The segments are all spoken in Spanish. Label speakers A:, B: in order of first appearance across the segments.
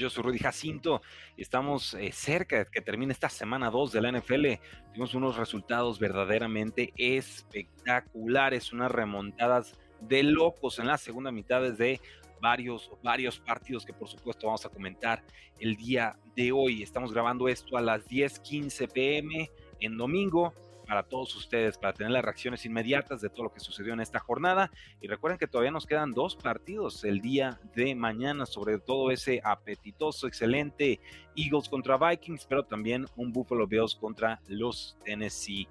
A: Yo soy Rudy Jacinto estamos eh, cerca de que termine esta semana 2 de la NFL. Tuvimos unos resultados verdaderamente espectaculares, unas remontadas de locos en la segunda mitad desde varios, varios partidos que por supuesto vamos a comentar el día de hoy. Estamos grabando esto a las 10:15 pm en domingo para todos ustedes, para tener las reacciones inmediatas de todo lo que sucedió en esta jornada. Y recuerden que todavía nos quedan dos partidos el día de mañana, sobre todo ese apetitoso, excelente Eagles contra Vikings, pero también un Buffalo Bills contra los Tennessee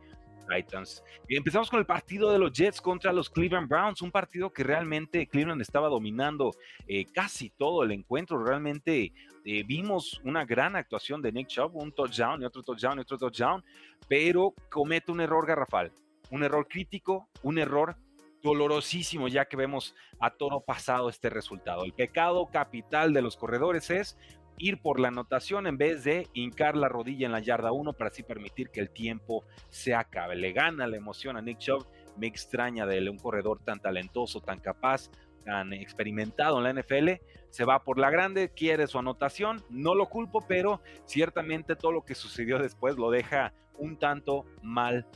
A: Titans. Empezamos con el partido de los Jets contra los Cleveland Browns, un partido que realmente Cleveland estaba dominando eh, casi todo el encuentro. Realmente eh, vimos una gran actuación de Nick Chubb, un touchdown y otro touchdown y otro touchdown, pero comete un error garrafal, un error crítico, un error dolorosísimo ya que vemos a toro pasado este resultado. El pecado capital de los corredores es ir por la anotación en vez de hincar la rodilla en la yarda 1 para así permitir que el tiempo se acabe. Le gana la emoción a Nick Chubb. Me extraña de él, un corredor tan talentoso, tan capaz, tan experimentado en la NFL. Se va por la grande, quiere su anotación. No lo culpo, pero ciertamente todo lo que sucedió después lo deja un tanto mal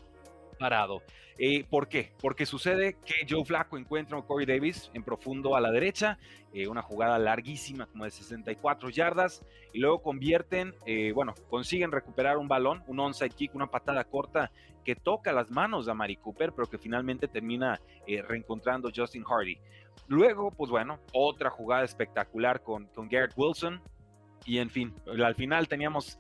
A: parado. Eh, ¿Por qué? Porque sucede que Joe Flacco encuentra a Corey Davis en profundo a la derecha, eh, una jugada larguísima como de 64 yardas, y luego convierten, eh, bueno, consiguen recuperar un balón, un onside kick, una patada corta que toca las manos de Mari Cooper, pero que finalmente termina reencontrando Justin Hardy. Luego, pues bueno, otra jugada espectacular con, con Garrett Wilson, y en fin, al final teníamos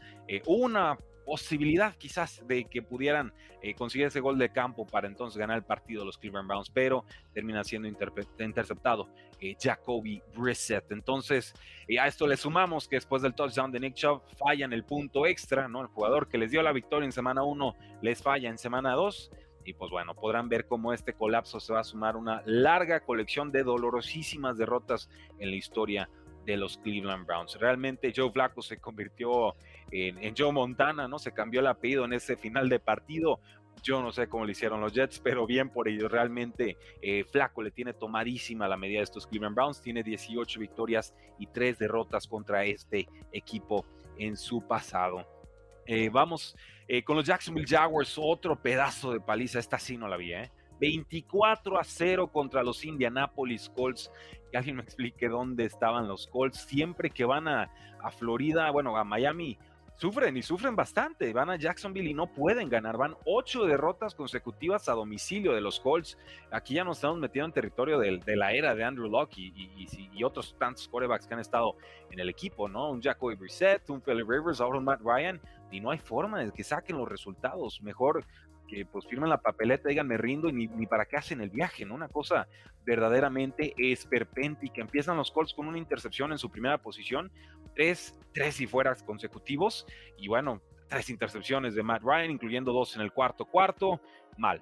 A: una posibilidad quizás de que pudieran eh, conseguir ese gol de campo para entonces ganar el partido los Cleveland Browns, pero termina siendo interceptado eh, Jacoby Brissett. Entonces, eh, a esto le sumamos que después del touchdown de Nick Chubb fallan el punto extra, ¿no? El jugador que les dio la victoria en semana 1 les falla en semana 2. Y pues bueno, podrán ver cómo este colapso se va a sumar una larga colección de dolorosísimas derrotas en la historia de los Cleveland Browns. Realmente Joe Flacco se convirtió en, Joe Montana, ¿no? Se cambió el apellido en ese final de partido. Yo no sé cómo lo hicieron los Jets, pero bien por ellos. Realmente eh, Flaco le tiene tomadísima la medida de estos Cleveland Browns. Tiene 18 victorias y 3 derrotas contra este equipo en su pasado. Eh, vamos eh, con los Jacksonville Jaguars, otro pedazo de paliza. Esta sí no la vi, ¿eh? 24 a 0 contra los Indianapolis Colts. Que alguien me explique dónde estaban los Colts. Siempre que van a, Florida, bueno, a Miami, sufren y sufren bastante. Van a Jacksonville y no pueden ganar. Van ocho derrotas consecutivas a domicilio de los Colts. Aquí ya nos estamos metiendo en territorio de, la era de Andrew Locke y, otros tantos quarterbacks que han estado en el equipo, ¿no? Un Jacoby Brissett, un Philip Rivers, ahora un Matt Ryan. Y no hay forma de que saquen los resultados. Mejor pues firmen la papeleta, digan me rindo y ni, ni, para qué hacen el viaje, ¿no? Una cosa verdaderamente esperpéntica. Empiezan los Colts con una intercepción en su primera posición, tres, tres y fueras consecutivos, y bueno, tres intercepciones de Matt Ryan, incluyendo dos en el cuarto cuarto, mal.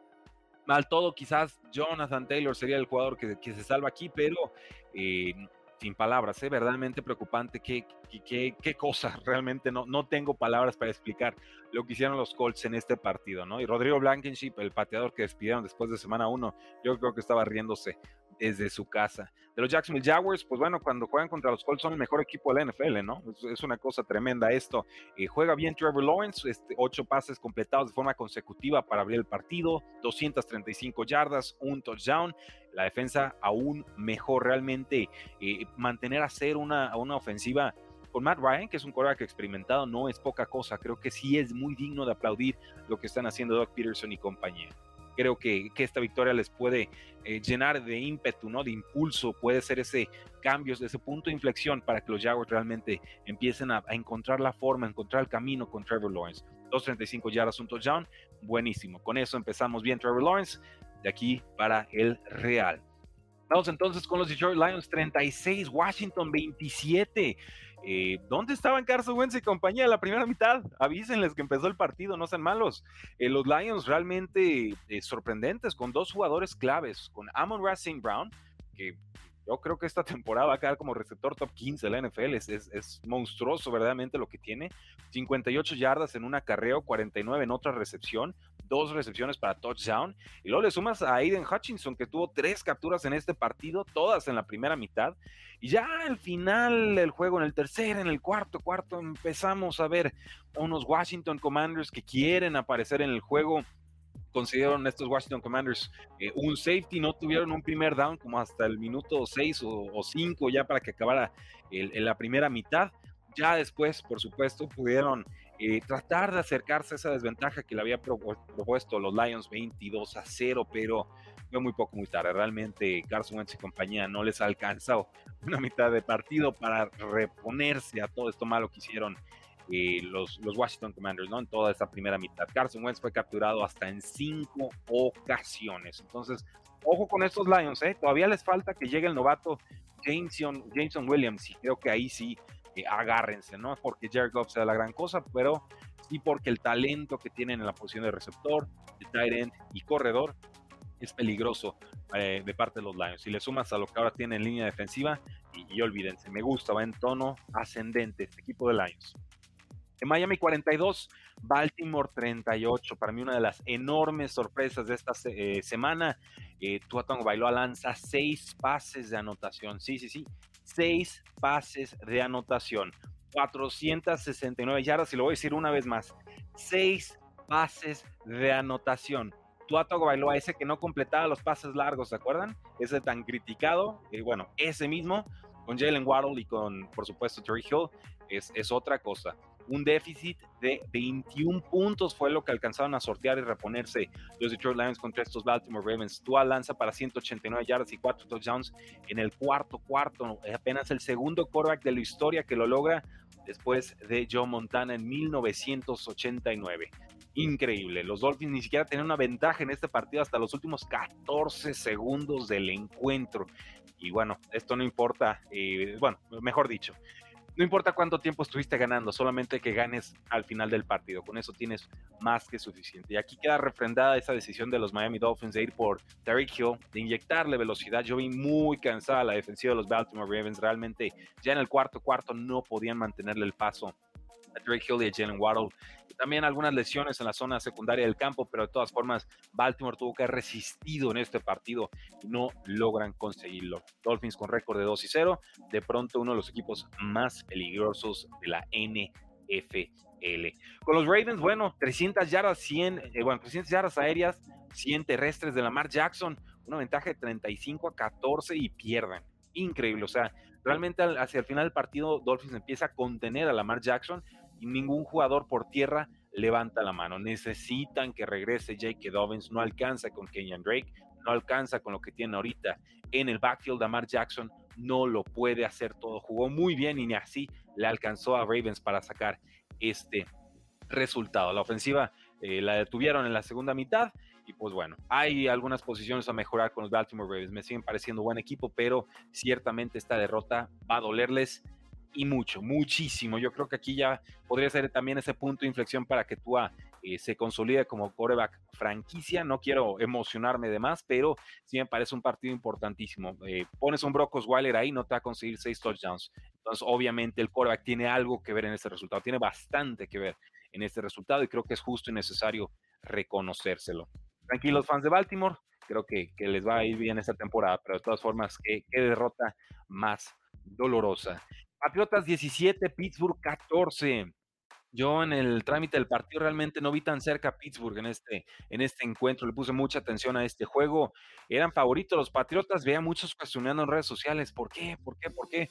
A: Mal todo, quizás Jonathan Taylor sería el jugador que, que se salva aquí, pero eh, sin palabras, es ¿eh? verdaderamente preocupante. Qué, qué, qué, cosa, realmente no, no tengo palabras para explicar lo que hicieron los Colts en este partido, ¿no? Y Rodrigo Blankenship, el pateador que despidieron después de semana uno, yo creo que estaba riéndose desde su casa. De los Jacksonville Jaguars, pues bueno, cuando juegan contra los Colts son el mejor equipo de la NFL, ¿no? Es, una cosa tremenda esto. Eh, juega bien Trevor Lawrence, este, ocho pases completados de forma consecutiva para abrir el partido, 235 yardas, un touchdown. La defensa aún mejor, realmente eh, mantener a hacer una, una ofensiva con Matt Ryan, que es un coreback experimentado, no es poca cosa. Creo que sí es muy digno de aplaudir lo que están haciendo Doug Peterson y compañía creo que, esta victoria les puede eh, llenar de ímpetu, ¿no? De impulso, puede ser ese cambio, ese punto de inflexión para que los Jaguars realmente empiecen a, encontrar la forma, a encontrar el camino con Trevor Lawrence. 2.35 yardas, un touchdown, buenísimo. Con eso empezamos bien Trevor Lawrence, de aquí para el Real. Vamos entonces con los Detroit Lions 36, Washington 27. Eh, ¿Dónde estaban Carson Wentz y compañía la primera mitad? Avísenles que empezó el partido, no sean malos. Eh, los Lions realmente eh, sorprendentes con dos jugadores claves, con Amon Racing Brown, que yo creo que esta temporada va a quedar como receptor top 15 de la NFL. Es, es, monstruoso verdaderamente lo que tiene. 58 yardas en un acarreo, 49 en otra recepción, dos recepciones para touchdown. Y luego le sumas a Aiden Hutchinson, que tuvo tres capturas en este partido, todas en la primera mitad. Y ya al final del juego, en el tercer, en el cuarto, cuarto, empezamos a ver unos Washington Commanders que quieren aparecer en el juego consiguieron estos Washington Commanders eh, un safety, no tuvieron un primer down como hasta el minuto 6 o 5 ya para que acabara el, la primera mitad. Ya después, por supuesto, pudieron eh, tratar de acercarse a esa desventaja que le había propuesto los Lions 22 a 0, pero fue muy poco, muy tarde. Realmente Carson Wentz y compañía no les ha alcanzado una mitad de partido para reponerse a todo esto malo que hicieron los, los Washington Commanders, ¿no? En toda esta primera mitad. Carson Wentz fue capturado hasta en cinco ocasiones. Entonces, ojo con estos Lions, ¿eh? Todavía les falta que llegue el novato Jameson, Jameson Williams y creo que ahí sí eh, agárrense, ¿no? Porque Jared Goff sea la gran cosa, pero sí porque el talento que tienen en la posición de receptor, de tight end y corredor es peligroso eh, de parte de los Lions. Si le sumas a lo que ahora tiene en línea defensiva, y, olvídense, me gusta, va en tono ascendente este equipo de Lions. En Miami 42, Baltimore 38. Para mí una de las enormes sorpresas de esta eh, semana. Eh, Tua Bailoa lanza seis pases de anotación. Sí, sí, sí. Seis pases de anotación. 469 yardas y lo voy a decir una vez más. Seis pases de anotación. Tua Bailoa, ese que no completaba los pases largos, ¿se acuerdan? Ese tan criticado. Y bueno, ese mismo con Jalen Waddle y con, por supuesto, Terry Hill es, es otra cosa un déficit de 21 puntos fue lo que alcanzaron a sortear y reponerse los Detroit Lions contra estos Baltimore Ravens. Tua lanza para 189 yardas y 4 touchdowns en el cuarto cuarto. Es apenas el segundo quarterback de la historia que lo logra después de Joe Montana en 1989. Increíble. Los Dolphins ni siquiera tenían una ventaja en este partido hasta los últimos 14 segundos del encuentro. Y bueno, esto no importa. Eh, bueno, mejor dicho, no importa cuánto tiempo estuviste ganando, solamente que ganes al final del partido. Con eso tienes más que suficiente. Y aquí queda refrendada esa decisión de los Miami Dolphins de ir por Derrick Hill, de inyectarle velocidad. Yo vi muy cansada la defensiva de los Baltimore Ravens. Realmente ya en el cuarto cuarto no podían mantenerle el paso a Drake Hill y a Jalen Waddle. También algunas lesiones en la zona secundaria del campo, pero de todas formas, Baltimore tuvo que haber resistido en este partido y no logran conseguirlo. Dolphins con récord de 2 y 0, de pronto uno de los equipos más peligrosos de la NFL. Con los Ravens, bueno, 300 yardas, 100, eh, bueno, 300 yardas aéreas, 100 terrestres de Lamar Jackson, una ventaja de 35 a 14 y pierden. Increíble, o sea, realmente hacia el final del partido Dolphins empieza a contener a Lamar Jackson ningún jugador por tierra levanta la mano. Necesitan que regrese Jake Dobbins, no alcanza con Kenyan Drake, no alcanza con lo que tiene ahorita en el backfield. Lamar Jackson no lo puede hacer todo. Jugó muy bien y ni así le alcanzó a Ravens para sacar este resultado. La ofensiva eh, la detuvieron en la segunda mitad y pues bueno, hay algunas posiciones a mejorar con los Baltimore Ravens. Me siguen pareciendo buen equipo, pero ciertamente esta derrota va a dolerles y mucho, muchísimo. Yo creo que aquí ya podría ser también ese punto de inflexión para que Tua eh, se consolide como quarterback franquicia. No quiero emocionarme de más, pero sí me parece un partido importantísimo. Eh, pones un Brock Osweiler ahí, no te va a conseguir seis touchdowns. Entonces, obviamente, el quarterback tiene algo que ver en este resultado, tiene bastante que ver en este resultado y creo que es justo y necesario reconocérselo. Tranquilos, fans de Baltimore, creo que, que les va a ir bien esta temporada, pero de todas formas, qué, qué derrota más dolorosa. Patriotas 17, Pittsburgh 14. Yo en el trámite del partido realmente no vi tan cerca a Pittsburgh en este, en este encuentro. Le puse mucha atención a este juego. Eran favoritos los Patriotas. Veía muchos cuestionando en redes sociales. ¿Por qué? ¿Por qué? ¿Por qué?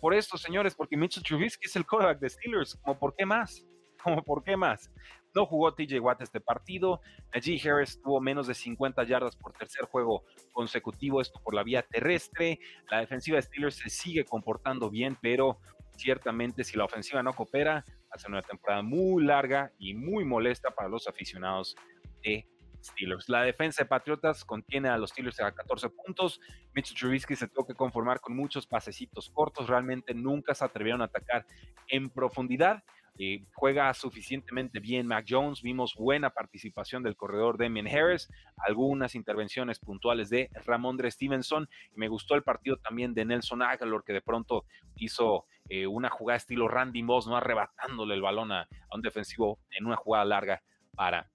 A: Por esto, señores, porque Mitchell Trubisky es el quarterback de Steelers. ¿Cómo por qué más? ¿Cómo por qué más? No jugó TJ Watt este partido. Najee Harris tuvo menos de 50 yardas por tercer juego consecutivo, esto por la vía terrestre. La defensiva de Steelers se sigue comportando bien, pero ciertamente si la ofensiva no coopera, hace una temporada muy larga y muy molesta para los aficionados de Steelers. La defensa de Patriotas contiene a los Steelers a 14 puntos. Mitchell Trubisky se tuvo que conformar con muchos pasecitos cortos. Realmente nunca se atrevieron a atacar en profundidad. Eh, juega suficientemente bien Mac Jones. Vimos buena participación del corredor Damian Harris, algunas intervenciones puntuales de Ramondre Stevenson. Y me gustó el partido también de Nelson Aguilar, que de pronto hizo eh, una jugada estilo Randy Moss, no arrebatándole el balón a, un defensivo en una jugada larga para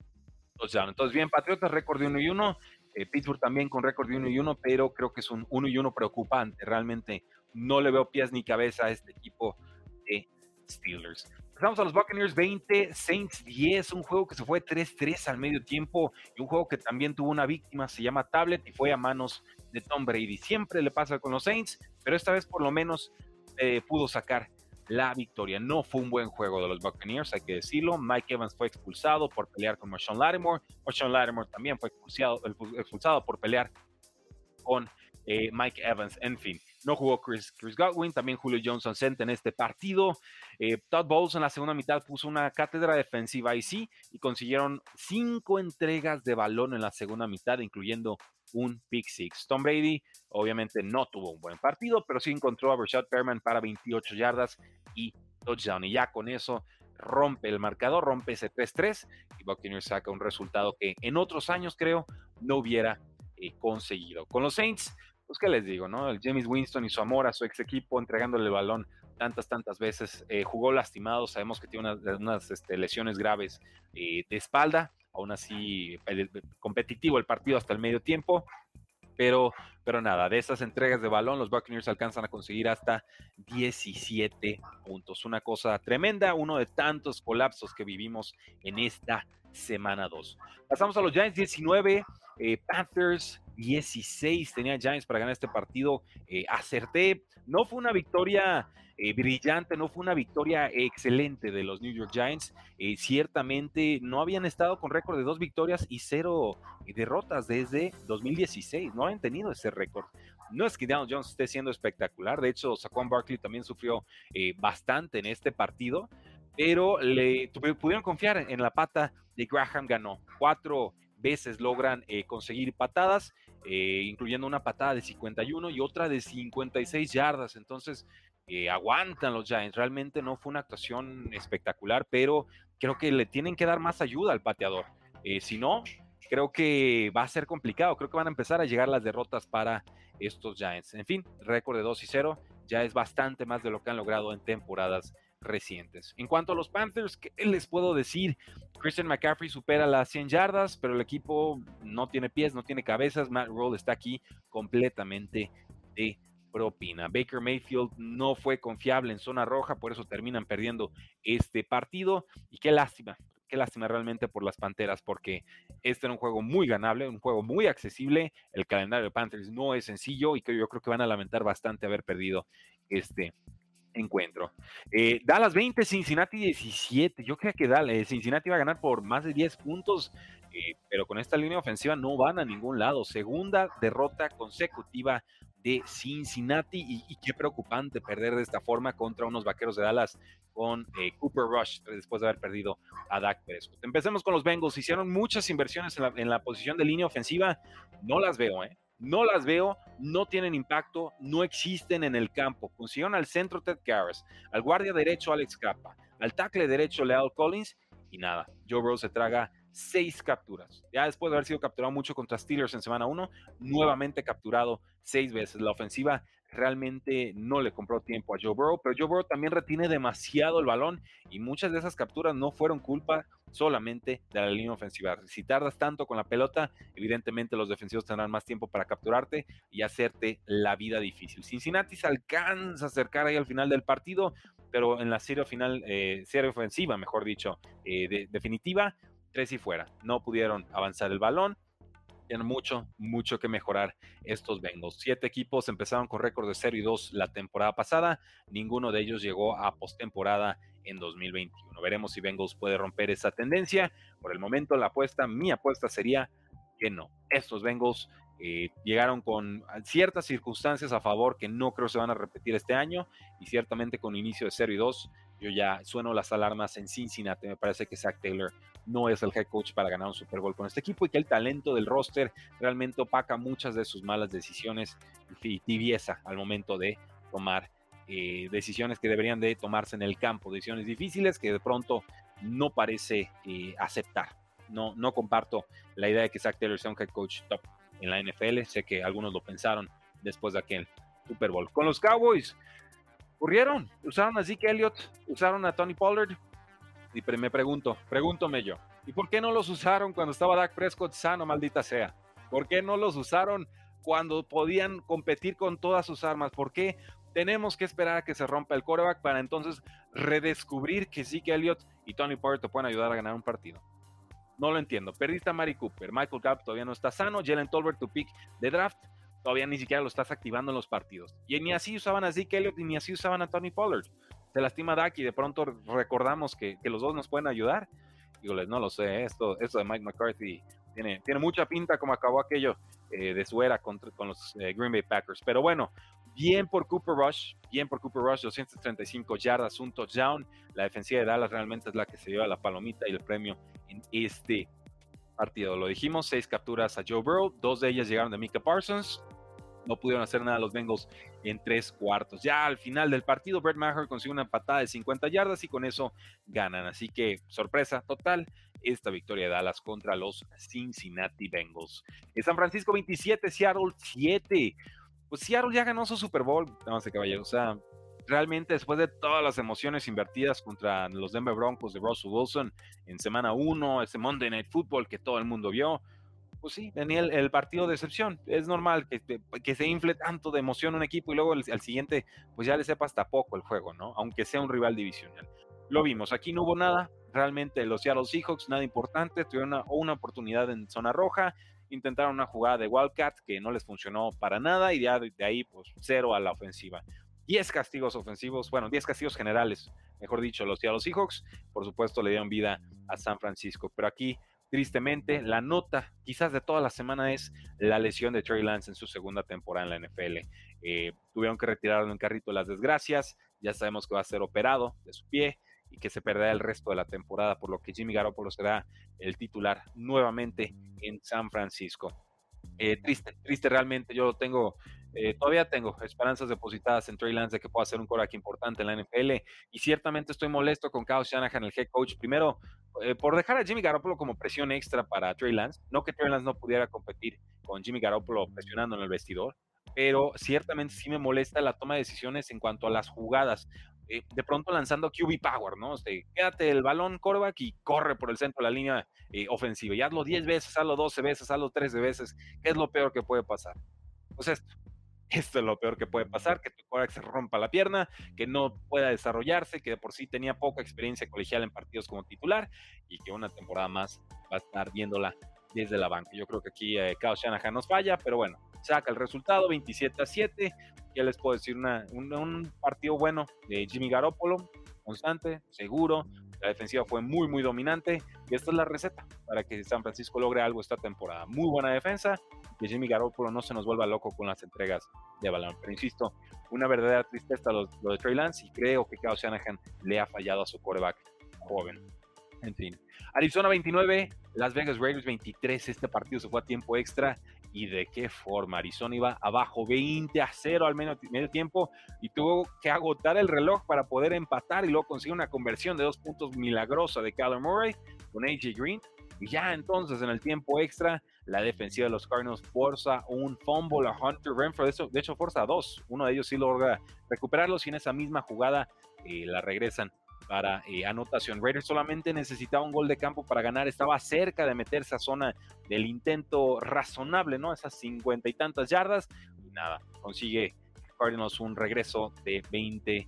A: entonces, bien, Patriotas, récord de 1 y 1. Eh, Pittsburgh también con récord de 1 y 1, pero creo que es un 1 y 1 preocupante. Realmente no le veo pies ni cabeza a este equipo de Steelers. Pasamos a los Buccaneers 20, Saints 10, un juego que se fue 3-3 al medio tiempo y un juego que también tuvo una víctima, se llama Tablet y fue a manos de Tom Brady. Siempre le pasa con los Saints, pero esta vez por lo menos eh, pudo sacar la victoria. No fue un buen juego de los Buccaneers, hay que decirlo. Mike Evans fue expulsado por pelear con Marshawn Lattimore. Marshawn Lattimore también fue expulsado, expulsado por pelear con eh, Mike Evans. En fin, no jugó Chris, Chris Godwin, también Julio Johnson sent en este partido. Eh, Todd Bowles en la segunda mitad puso una cátedra defensiva y sí, y consiguieron cinco entregas de balón en la segunda mitad, incluyendo un pick six. Tom Brady obviamente no tuvo un buen partido, pero sí encontró a Rashad Perman para 28 yardas y touchdown. Y ya con eso rompe el marcador, rompe ese 3-3 y Buccaneers saca un resultado que en otros años creo no hubiera eh, conseguido. Con los Saints, pues qué les digo, ¿no? El James Winston y su amor a su ex equipo entregándole el balón tantas, tantas veces, eh, jugó lastimado, sabemos que tiene unas, este, lesiones graves eh, de espalda, aún así competitivo el partido hasta el medio tiempo, pero, pero nada, de esas entregas de balón los Buccaneers alcanzan a conseguir hasta 17 puntos. Una cosa tremenda, uno de tantos colapsos que vivimos en esta semana 2. Pasamos a los Giants 19, eh, Panthers 16. Tenía Giants para ganar este partido. Eh, acerté. No fue una victoria eh, brillante, no fue una victoria excelente de los New York Giants. Eh, ciertamente no habían estado con récord de dos victorias y cero eh, derrotas desde 2016, no habían tenido ese récord. No es que Daniel Jones esté siendo espectacular, de hecho, Saquon Barkley también sufrió bastante en este partido, pero le pudieron confiar en la pata de Graham ganó. Cuatro veces logran conseguir patadas, incluyendo una patada de 51 y otra de 56 yardas. Entonces, aguantan los Giants. Realmente no fue una actuación espectacular, pero creo que le tienen que dar más ayuda al pateador. Eh, si no, creo que va a ser complicado. Creo que van a empezar a llegar las derrotas para estos Giants. En fin, récord de 2 y 0 ya es bastante más de lo que han logrado en temporadas recientes. En cuanto a los Panthers, ¿qué les puedo decir? Christian McCaffrey supera las 100 yardas, pero el equipo no tiene pies, no tiene cabezas. Matt Roll está aquí completamente de propina. Baker Mayfield no fue confiable en zona roja, por eso terminan perdiendo este partido. Y qué lástima, qué lástima realmente por las Panteras, porque este era un juego muy ganable, un juego muy accesible. El calendario de Panthers no es sencillo y que yo creo que van a lamentar bastante haber perdido este encuentro. Eh, Dallas 20, Cincinnati 17. Yo creía que Dallas, Cincinnati iba a ganar por más de 10 puntos, eh, pero con esta línea ofensiva no van a ningún lado. Segunda derrota consecutiva de Cincinnati y, qué preocupante perder de esta forma contra unos vaqueros de Dallas con eh, Cooper Rush después de haber perdido a Dak Prescott. Empecemos con los Bengals. Hicieron muchas inversiones en la, posición de línea ofensiva. No las veo, ¿eh? No las veo, no tienen impacto, no existen en el campo. Consiguieron al centro Ted Karras, al guardia derecho Alex Capa, al tackle derecho Leal Collins y nada. Joe Burrow se traga seis capturas. Ya después de haber sido capturado mucho contra Steelers en semana 1, nuevamente capturado seis veces. La ofensiva realmente no le compró tiempo a Joe Burrow, pero Joe Burrow también retiene demasiado el balón y muchas de esas capturas no fueron culpa solamente de la línea ofensiva. Si tardas tanto con la pelota, evidentemente los defensivos tendrán más tiempo para capturarte y hacerte la vida difícil. Cincinnati se alcanza a acercar ahí al final del partido, pero en la serie final, eh, serie ofensiva, mejor dicho, eh, definitiva, tres y fuera. No pudieron avanzar el balón. Tienen mucho, mucho que mejorar estos Bengals. Siete equipos empezaron con récord de 0 y 2 la temporada pasada. Ninguno de ellos llegó a postemporada en 2021. Veremos si Bengals puede romper esa tendencia. Por el momento, la apuesta, mi apuesta sería que no. Estos Bengals eh, llegaron con ciertas circunstancias a favor que no creo se van a repetir este año y ciertamente con inicio de 0 y 2 yo ya sueno las alarmas en Cincinnati. Me parece que Zach Taylor no es el head coach para ganar un Super Bowl con este equipo y que el talento del roster realmente opaca muchas de sus malas decisiones y tibieza al momento de tomar eh, decisiones que deberían de tomarse en el campo, decisiones difíciles que de pronto no parece eh, aceptar. No, no comparto la idea de que Zach Taylor sea un head coach top en la NFL. Sé que algunos lo pensaron después de aquel Super Bowl. Con los Cowboys, ocurrieron, usaron a Zeke Elliott, usaron a Tony Pollard. Y me pregunto, pregúntome yo, ¿y por qué no los usaron cuando estaba Dak Prescott sano, maldita sea? ¿Por qué no los usaron cuando podían competir con todas sus armas? ¿Por qué tenemos que esperar a que se rompa el quarterback para entonces redescubrir que Zeke Elliott y Tony Pollard te pueden ayudar a ganar un partido? No lo entiendo. Perdiste a Mari Cooper, Michael Gallup todavía no está sano, Jalen Tolbert, tu pick de draft, todavía ni siquiera lo estás activando en los partidos. Y ni así usaban a Zeke Elliott y ni así usaban a Tony Pollard. Se lastima Dak de pronto recordamos que, los dos nos pueden ayudar. Dígoles, no lo sé, esto, esto de Mike McCarthy tiene, tiene mucha pinta como acabó aquello eh, de su era con, con los eh, Green Bay Packers. Pero bueno, bien por Cooper Rush, bien por Cooper Rush, 235 yardas, un touchdown. La defensiva de Dallas realmente es la que se lleva la palomita y el premio en este partido. Lo dijimos, seis capturas a Joe Burrow, dos de ellas llegaron de Mika Parsons. No pudieron hacer nada los Bengals en tres cuartos. Ya al final del partido, Brett Maher consiguió una patada de 50 yardas y con eso ganan. Así que, sorpresa total, esta victoria de Dallas contra los Cincinnati Bengals. En San Francisco 27, Seattle 7. Pues Seattle ya ganó su Super Bowl, no sé caballero. O sea, realmente después de todas las emociones invertidas contra los Denver Broncos de Russell Wilson en semana 1, ese Monday Night Football que todo el mundo vio, pues sí, venía el, partido de excepción. Es normal que, se infle tanto de emoción un equipo y luego al siguiente, pues ya le sepa hasta poco el juego, ¿no? Aunque sea un rival divisional. Lo vimos, aquí no hubo nada, realmente los Seattle Seahawks, nada importante, tuvieron una, una oportunidad en zona roja, intentaron una jugada de Wildcat que no les funcionó para nada y ya de ahí, pues cero a la ofensiva. 10 castigos ofensivos, bueno, 10 castigos generales, mejor dicho, los los Seahawks, por supuesto, le dieron vida a San Francisco. Pero aquí, tristemente, la nota quizás de toda la semana es la lesión de Trey Lance en su segunda temporada en la NFL. Eh, tuvieron que retirarlo en carrito de las desgracias, ya sabemos que va a ser operado de su pie y que se perderá el resto de la temporada, por lo que Jimmy Garoppolo será el titular nuevamente en San Francisco. Eh, triste, triste realmente. Yo tengo eh, todavía tengo esperanzas depositadas en Trey Lance de que pueda ser un coreback importante en la NFL y ciertamente estoy molesto con Kyle Shanahan, el head coach, primero eh, por dejar a Jimmy Garoppolo como presión extra para Trey Lance, no que Trey Lance no pudiera competir con Jimmy Garoppolo presionando en el vestidor, pero ciertamente sí me molesta la toma de decisiones en cuanto a las jugadas. Eh, de pronto lanzando QB Power, ¿no? Este, quédate el balón, coreback, y corre por el centro de la línea ofensiva. Y hazlo 10 veces, hazlo 12 veces, hazlo 13 veces. ¿Qué es lo peor que puede pasar? Pues esto, es lo peor que puede pasar, que tu quarterback se rompa la pierna, que no pueda desarrollarse, que de por sí tenía poca experiencia colegial en partidos como titular y que una temporada más va a estar viéndola desde la banca. Yo creo que aquí eh, Kyle Shanahan nos falla, pero bueno, saca el resultado 27 a 7. Ya les puedo decir un, partido bueno de Jimmy Garoppolo, constante, seguro. La defensiva fue muy, muy dominante. Y esta es la receta para que San Francisco logre algo esta temporada. Muy buena defensa, que Jimmy Garoppolo no se nos vuelva loco con las entregas de balón. Pero insisto, una verdadera tristeza lo, de Trey Lance y creo que Kyle Shanahan le ha fallado a su quarterback joven. En fin, Arizona 29, Las Vegas Raiders 23. Este partido se fue a tiempo extra. ¿Y de qué forma? Arizona iba abajo 20 a 0 al medio, medio tiempo y tuvo que agotar el reloj para poder empatar y luego consigue una conversión de dos puntos milagrosa de Kyler Murray con AJ Green. Y ya entonces en el tiempo extra la defensiva de los Cardinals forza un fumble a Hunter Renfro, de hecho, de hecho forza dos, uno de ellos sí logra recuperarlos y en esa misma jugada eh, la regresan para eh, anotación. Raiders solamente necesitaba un gol de campo para ganar, estaba cerca de meterse a zona del intento razonable, ¿no? Esas cincuenta y tantas yardas, y nada, consigue Cardinals un regreso de 20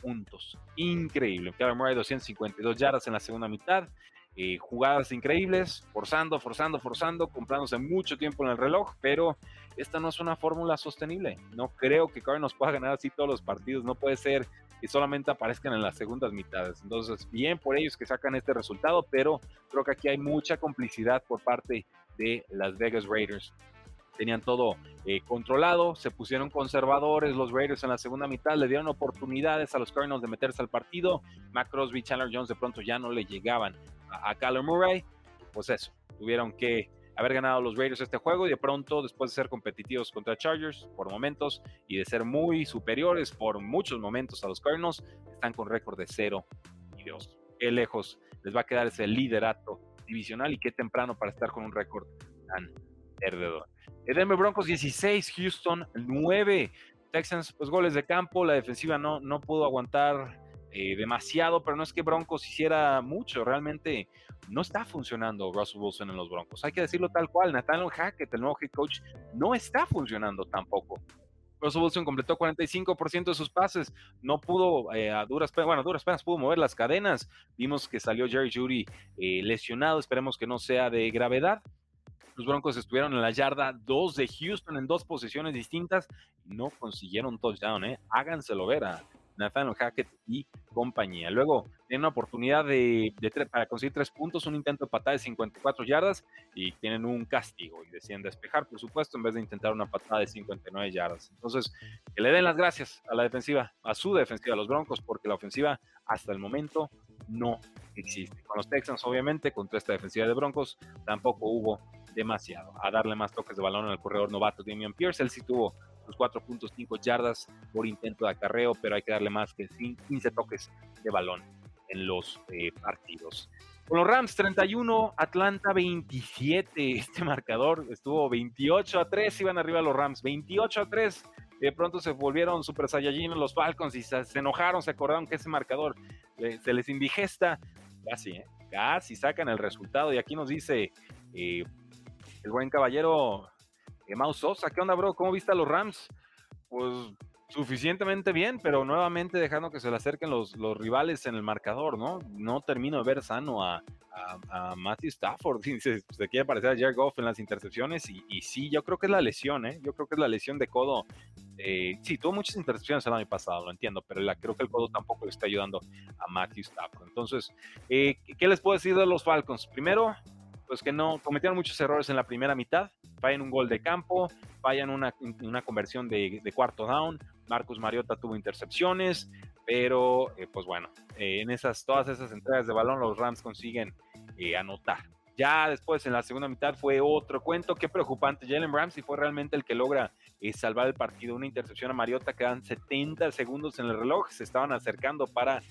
A: puntos. Increíble. Kyler Murray 252 yardas en la segunda mitad. Eh, jugadas increíbles, forzando, forzando, forzando, comprándose mucho tiempo en el reloj, pero esta no es una fórmula sostenible. No creo que Cardinals pueda ganar así todos los partidos. No puede ser que solamente aparezcan en las segundas mitades. Entonces, bien por ellos que sacan este resultado, pero creo que aquí hay mucha complicidad por parte de las Vegas Raiders. Tenían todo eh, controlado, se pusieron conservadores los Raiders en la segunda mitad, le dieron oportunidades a los Cardinals de meterse al partido. Mac Crosby y Chandler Jones de pronto ya no le llegaban a, a Murray. Pues eso, tuvieron que haber ganado los Raiders este juego y de pronto, después de ser competitivos contra Chargers por momentos y de ser muy superiores por muchos momentos a los Cardinals, están con récord de 0 y 2. Qué lejos les va a quedar ese liderato divisional y qué temprano para estar con un récord tan perdedor. Denver Broncos 16, Houston 9. Texans, pues goles de campo, la defensiva no, no pudo aguantar eh, demasiado, pero no es que Broncos hiciera mucho, realmente no está funcionando Russell Wilson en los Broncos. Hay que decirlo tal cual, Nathaniel Hackett, el nuevo head coach, no está funcionando tampoco. Russell Wilson completó 45% de sus pases, no pudo, eh, a duras penas, bueno, a duras penas pudo mover las cadenas. Vimos que salió Jerry Judy eh, lesionado, esperemos que no sea de gravedad. Los Broncos estuvieron en la yarda 2 de Houston en dos posiciones distintas no consiguieron touchdown, ¿eh? Háganselo ver a Nathaniel Hackett y compañía. Luego tienen una oportunidad de, para conseguir tres puntos, un intento de patada de 54 yardas y tienen un castigo y deciden despejar, por supuesto, en vez de intentar una patada de 59 yardas. Entonces, que le den las gracias a la defensiva, a su defensiva, a los Broncos, porque la ofensiva hasta el momento no existe. Con los Texans, obviamente, contra esta defensiva de Broncos, tampoco hubo demasiado. A darle más toques de balón al corredor novato Damian Pierce, él sí tuvo sus 4.5 yardas por intento de acarreo, pero hay que darle más que 15 toques de balón en los eh, partidos. Con los Rams 31, Atlanta 27. Este marcador estuvo 28 a 3, iban arriba los Rams, 28 a 3. De pronto se volvieron super saiyajin los Falcons y se, enojaron, se acordaron que ese marcador se les indigesta. Casi, ¿eh? casi sacan el resultado. Y aquí nos dice eh, el buen caballero Mau Sosa, ¿qué onda, bro? ¿Cómo viste a los Rams? Pues suficientemente bien, pero nuevamente dejando que se le acerquen los, rivales en el marcador, ¿no? No termino de ver sano a, Matthew Stafford, se, se, quiere parecer a Jared Goff en las intercepciones y, sí, yo creo que es la lesión, ¿eh? Yo creo que es la lesión de codo. Eh, sí, tuvo muchas intercepciones el año pasado, lo entiendo, pero creo que el codo tampoco le está ayudando a Matthew Stafford. Entonces, eh, ¿qué les puedo decir de los Falcons? Primero, pues que no cometieron muchos errores en la primera mitad, fallan un gol de campo, fallan una, una conversión de, cuarto down, Marcus Mariota tuvo intercepciones, pero eh, pues bueno, eh, en esas, todas esas entregas de balón los Rams consiguen eh, anotar. Ya después en la segunda mitad fue otro cuento, qué preocupante. Jalen Ramsey fue realmente el que logra salvar el partido. Una intercepción a Mariota, quedan 70 segundos en el reloj, se estaban acercando para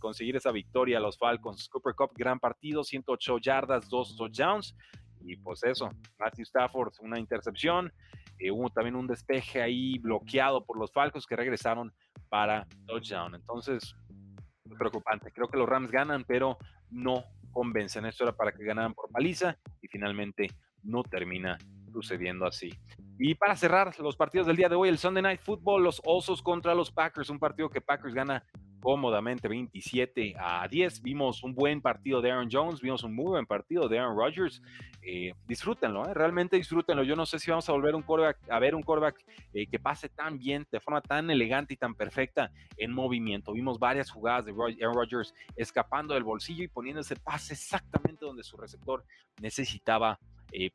A: conseguir esa victoria a los Falcons. Cooper Cup, gran partido, 108 yardas, dos touchdowns. Y pues eso, Matthew Stafford, una intercepción. Eh, hubo también un despeje ahí bloqueado por los Falcons que regresaron para touchdown. Entonces, preocupante. Creo que los Rams ganan, pero no convencen. Esto era para que ganaran por paliza y finalmente no termina sucediendo así. Y para cerrar los partidos del día de hoy, el Sunday Night Football, los Osos contra los Packers, un partido que Packers gana cómodamente 27 a 10. Vimos un buen partido de Aaron Jones, vimos un muy buen partido de Aaron Rodgers. Eh, disfrútenlo, ¿eh? realmente disfrútenlo. Yo no sé si vamos a volver un a ver un quarterback eh, que pase tan bien, de forma tan elegante y tan perfecta en movimiento. Vimos varias jugadas de Aaron Rodgers escapando del bolsillo y poniendo ese pase exactamente donde su receptor necesitaba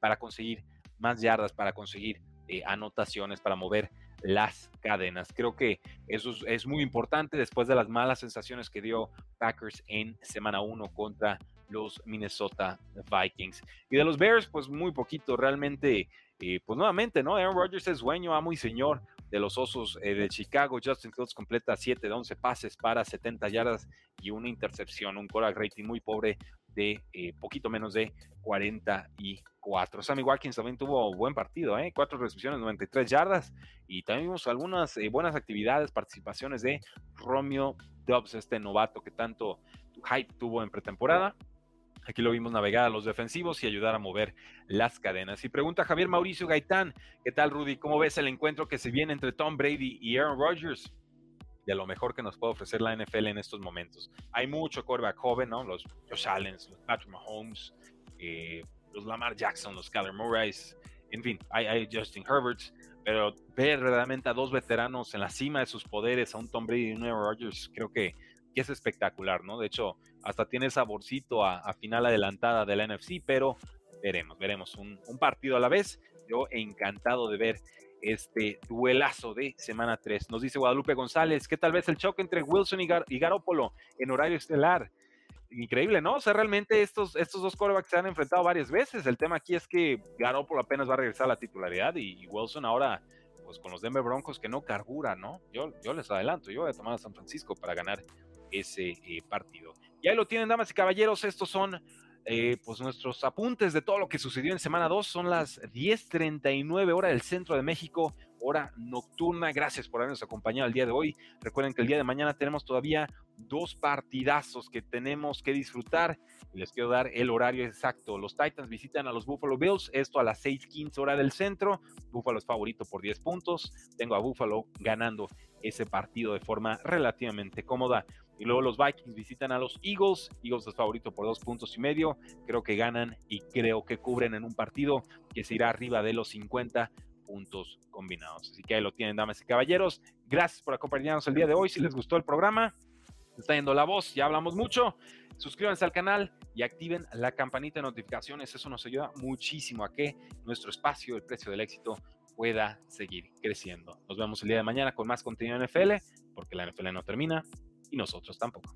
A: para conseguir más yardas, para conseguir anotaciones, para mover las cadenas. Creo que eso es, muy importante después de las malas sensaciones que dio Packers en semana 1 contra los Minnesota Vikings. Y de los Bears, pues muy poquito, realmente, eh, pues nuevamente, ¿no? Aaron Rodgers es dueño, amo y señor de los Osos eh, de Chicago. Justin Fields completa 7 de 11 pases para 70 yardas y una intercepción, un core rating muy pobre de eh, poquito menos de 44. Sammy Watkins también tuvo buen partido, ¿eh? cuatro recepciones, 93 yardas. Y también vimos algunas eh, buenas actividades, participaciones de Romeo Dobbs, este novato que tanto hype tuvo en pretemporada. Aquí lo vimos navegar a los defensivos y ayudar a mover las cadenas. Y pregunta Javier Mauricio Gaitán, ¿qué tal Rudy? ¿Cómo ves el encuentro que se viene entre Tom Brady y Aaron Rodgers? De lo mejor que nos puede ofrecer la NFL en estos momentos. Hay mucho quarterback joven, ¿no? Los Josh Allen, los Patrick Mahomes, eh, los Lamar Jackson, los Kyler Murray, en fin, hay, Justin Herbert, pero ver realmente a dos veteranos en la cima de sus poderes, a un Tom Brady y un Aaron Rodgers, creo que, es espectacular, ¿no? De hecho, hasta tiene saborcito a, final adelantada de la NFC, pero veremos, veremos un, un partido a la vez. Yo encantado de ver este duelazo de semana 3. Nos dice Guadalupe González que tal vez el choque entre Wilson y, Gar y Garópolo en horario estelar. increíble, ¿no? O sea, realmente estos, estos dos corebacks se han enfrentado varias veces. El tema aquí es que Garoppolo apenas va a regresar a la titularidad y, Wilson ahora, pues con los Denver Broncos que no cargura, ¿no? Yo, yo les adelanto, yo voy a tomar a San Francisco para ganar ese eh, partido. Y ahí lo tienen, damas y caballeros, estos son eh, pues nuestros apuntes de todo lo que sucedió en semana 2 son las 10:39 hora del centro de México, hora nocturna. Gracias por habernos acompañado el día de hoy. Recuerden que el día de mañana tenemos todavía dos partidazos que tenemos que disfrutar. Les quiero dar el horario exacto. Los Titans visitan a los Buffalo Bills, esto a las 6:15 hora del centro. Buffalo es favorito por 10 puntos. Tengo a Buffalo ganando ese partido de forma relativamente cómoda. Y luego los Vikings visitan a los Eagles. Eagles es favorito por dos puntos y medio. Creo que ganan y creo que cubren en un partido que se irá arriba de los 50 puntos combinados. Así que ahí lo tienen, damas y caballeros. Gracias por acompañarnos el día de hoy. Si les gustó el programa, está yendo la voz, ya hablamos mucho. Suscríbanse al canal y activen la campanita de notificaciones. Eso nos ayuda muchísimo a que nuestro espacio, el precio del éxito, pueda seguir creciendo. Nos vemos el día de mañana con más contenido en NFL, porque la NFL no termina y nosotros tampoco.